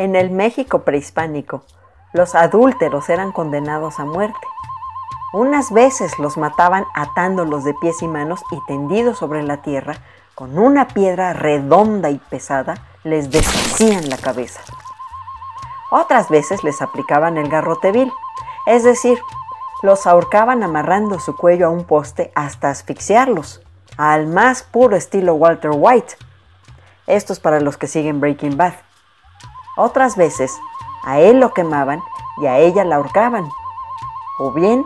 En el México prehispánico, los adúlteros eran condenados a muerte. Unas veces los mataban atándolos de pies y manos y tendidos sobre la tierra, con una piedra redonda y pesada, les deshacían la cabeza. Otras veces les aplicaban el garrote vil, es decir, los ahorcaban amarrando su cuello a un poste hasta asfixiarlos, al más puro estilo Walter White. Esto es para los que siguen Breaking Bad. Otras veces, a él lo quemaban y a ella la ahorcaban. O bien,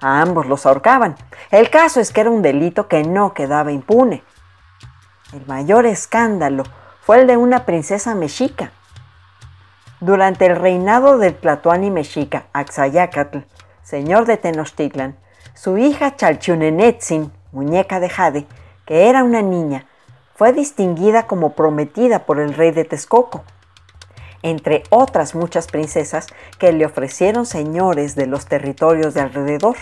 a ambos los ahorcaban. El caso es que era un delito que no quedaba impune. El mayor escándalo fue el de una princesa mexica, durante el reinado del Tlatoani mexica Axayacatl, señor de Tenochtitlan, su hija Chalchunenetzin, muñeca de jade, que era una niña, fue distinguida como prometida por el rey de Texcoco, entre otras muchas princesas que le ofrecieron señores de los territorios de alrededor.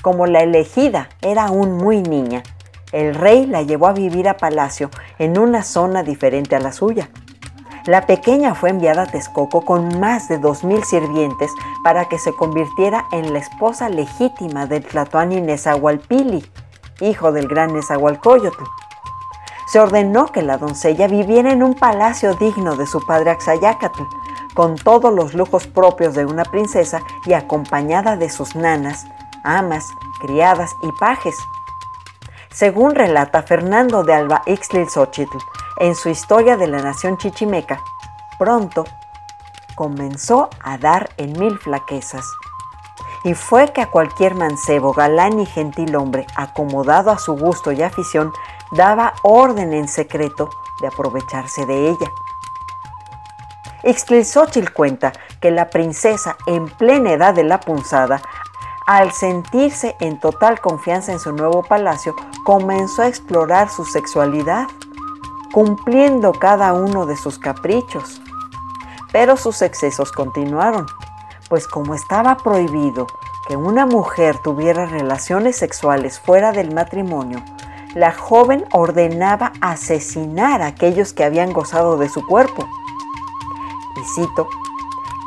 Como la elegida era aún muy niña, el rey la llevó a vivir a palacio en una zona diferente a la suya la pequeña fue enviada a Texcoco con más de 2.000 sirvientes para que se convirtiera en la esposa legítima del Tlatoani Nezahualpili, hijo del gran Nezahualcóyotl. Se ordenó que la doncella viviera en un palacio digno de su padre Axayacatl, con todos los lujos propios de una princesa y acompañada de sus nanas, amas, criadas y pajes. Según relata Fernando de Alba Ixtlil en su historia de la nación chichimeca, pronto comenzó a dar en mil flaquezas. Y fue que a cualquier mancebo, galán y gentil hombre, acomodado a su gusto y afición, daba orden en secreto de aprovecharse de ella. Ixtlilxóchitl cuenta que la princesa, en plena edad de la punzada, al sentirse en total confianza en su nuevo palacio, comenzó a explorar su sexualidad cumpliendo cada uno de sus caprichos. Pero sus excesos continuaron, pues como estaba prohibido que una mujer tuviera relaciones sexuales fuera del matrimonio, la joven ordenaba asesinar a aquellos que habían gozado de su cuerpo. Y cito,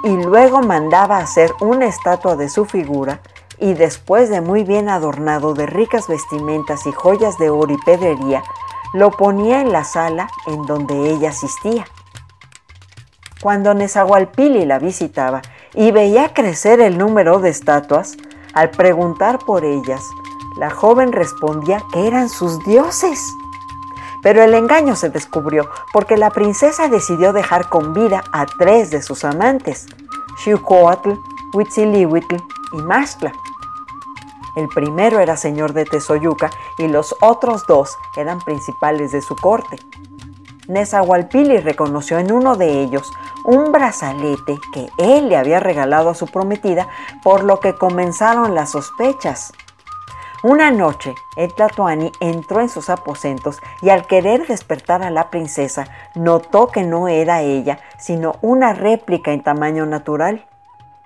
y luego mandaba hacer una estatua de su figura y después de muy bien adornado de ricas vestimentas y joyas de oro y pedrería, lo ponía en la sala en donde ella asistía. Cuando Nezahualpili la visitaba y veía crecer el número de estatuas, al preguntar por ellas, la joven respondía que eran sus dioses. Pero el engaño se descubrió porque la princesa decidió dejar con vida a tres de sus amantes, Xiucoatl, Huitzilihuitl y Mastla. El primero era señor de Tezoyuca y los otros dos eran principales de su corte. Nezahualpili reconoció en uno de ellos un brazalete que él le había regalado a su prometida, por lo que comenzaron las sospechas. Una noche, el Tlatoani entró en sus aposentos y al querer despertar a la princesa, notó que no era ella, sino una réplica en tamaño natural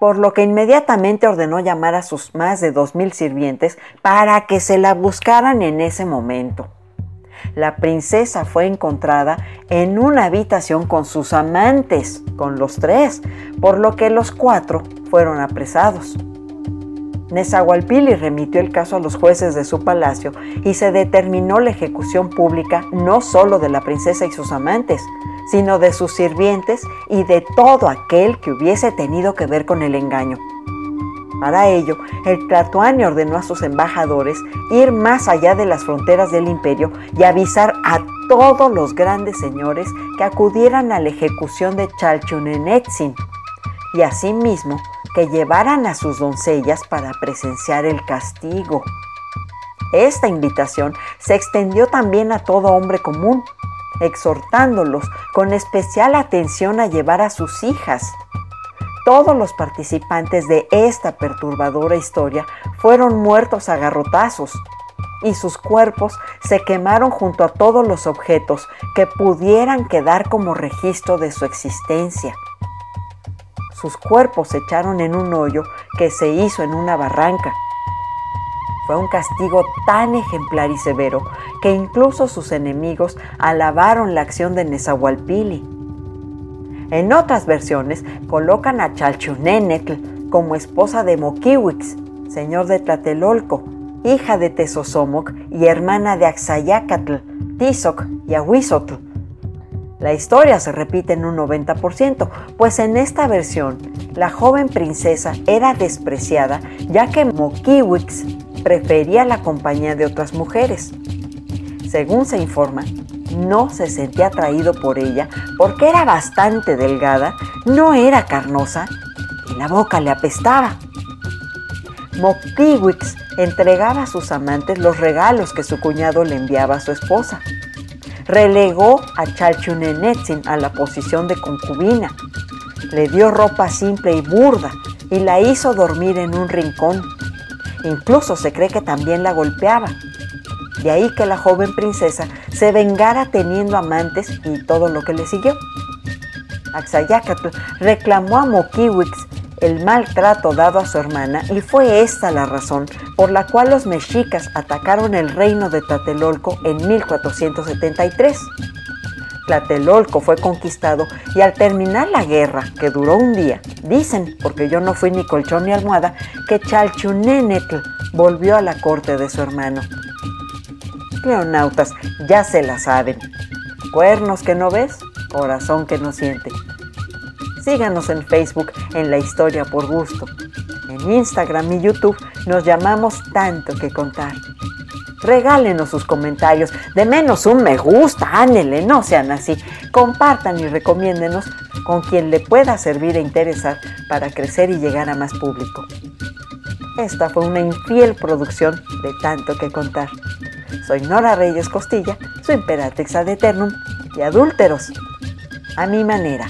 por lo que inmediatamente ordenó llamar a sus más de dos mil sirvientes para que se la buscaran en ese momento. La princesa fue encontrada en una habitación con sus amantes, con los tres, por lo que los cuatro fueron apresados. Nezahualpili remitió el caso a los jueces de su palacio y se determinó la ejecución pública no solo de la princesa y sus amantes, sino de sus sirvientes y de todo aquel que hubiese tenido que ver con el engaño. Para ello, el Tlatoani ordenó a sus embajadores ir más allá de las fronteras del imperio y avisar a todos los grandes señores que acudieran a la ejecución de Chalchunenetzin y asimismo que llevaran a sus doncellas para presenciar el castigo. Esta invitación se extendió también a todo hombre común, exhortándolos con especial atención a llevar a sus hijas. Todos los participantes de esta perturbadora historia fueron muertos a garrotazos y sus cuerpos se quemaron junto a todos los objetos que pudieran quedar como registro de su existencia. Sus cuerpos se echaron en un hoyo que se hizo en una barranca fue un castigo tan ejemplar y severo que incluso sus enemigos alabaron la acción de Nezahualpili. En otras versiones colocan a Chalchunenetl como esposa de Mokiwix, señor de Tlatelolco, hija de Tezosomoc y hermana de Axayacatl, Tizoc y Ahuizotl. La historia se repite en un 90%, pues en esta versión la joven princesa era despreciada ya que Mokiwix prefería la compañía de otras mujeres. Según se informa, no se sentía atraído por ella porque era bastante delgada, no era carnosa y la boca le apestaba. Mokiwix entregaba a sus amantes los regalos que su cuñado le enviaba a su esposa. Relegó a Chalchunenetzin a la posición de concubina. Le dio ropa simple y burda y la hizo dormir en un rincón. Incluso se cree que también la golpeaba. De ahí que la joven princesa se vengara teniendo amantes y todo lo que le siguió. Axayacatl reclamó a Mokiwix el maltrato dado a su hermana y fue esta la razón por la cual los mexicas atacaron el reino de Tlatelolco en 1473. Tlatelolco fue conquistado y al terminar la guerra, que duró un día, dicen, porque yo no fui ni colchón ni almohada, que Chalchunenetl volvió a la corte de su hermano. Leonautas ya se la saben. Cuernos que no ves, corazón que no siente. Síganos en Facebook en La Historia por Gusto. En Instagram y YouTube nos llamamos Tanto que Contar. Regálenos sus comentarios, de menos un me gusta, ánele, no sean así. Compartan y recomiéndenos con quien le pueda servir e interesar para crecer y llegar a más público. Esta fue una infiel producción de Tanto que Contar. Soy Nora Reyes Costilla, su imperatrix ad eternum y adúlteros. A mi manera.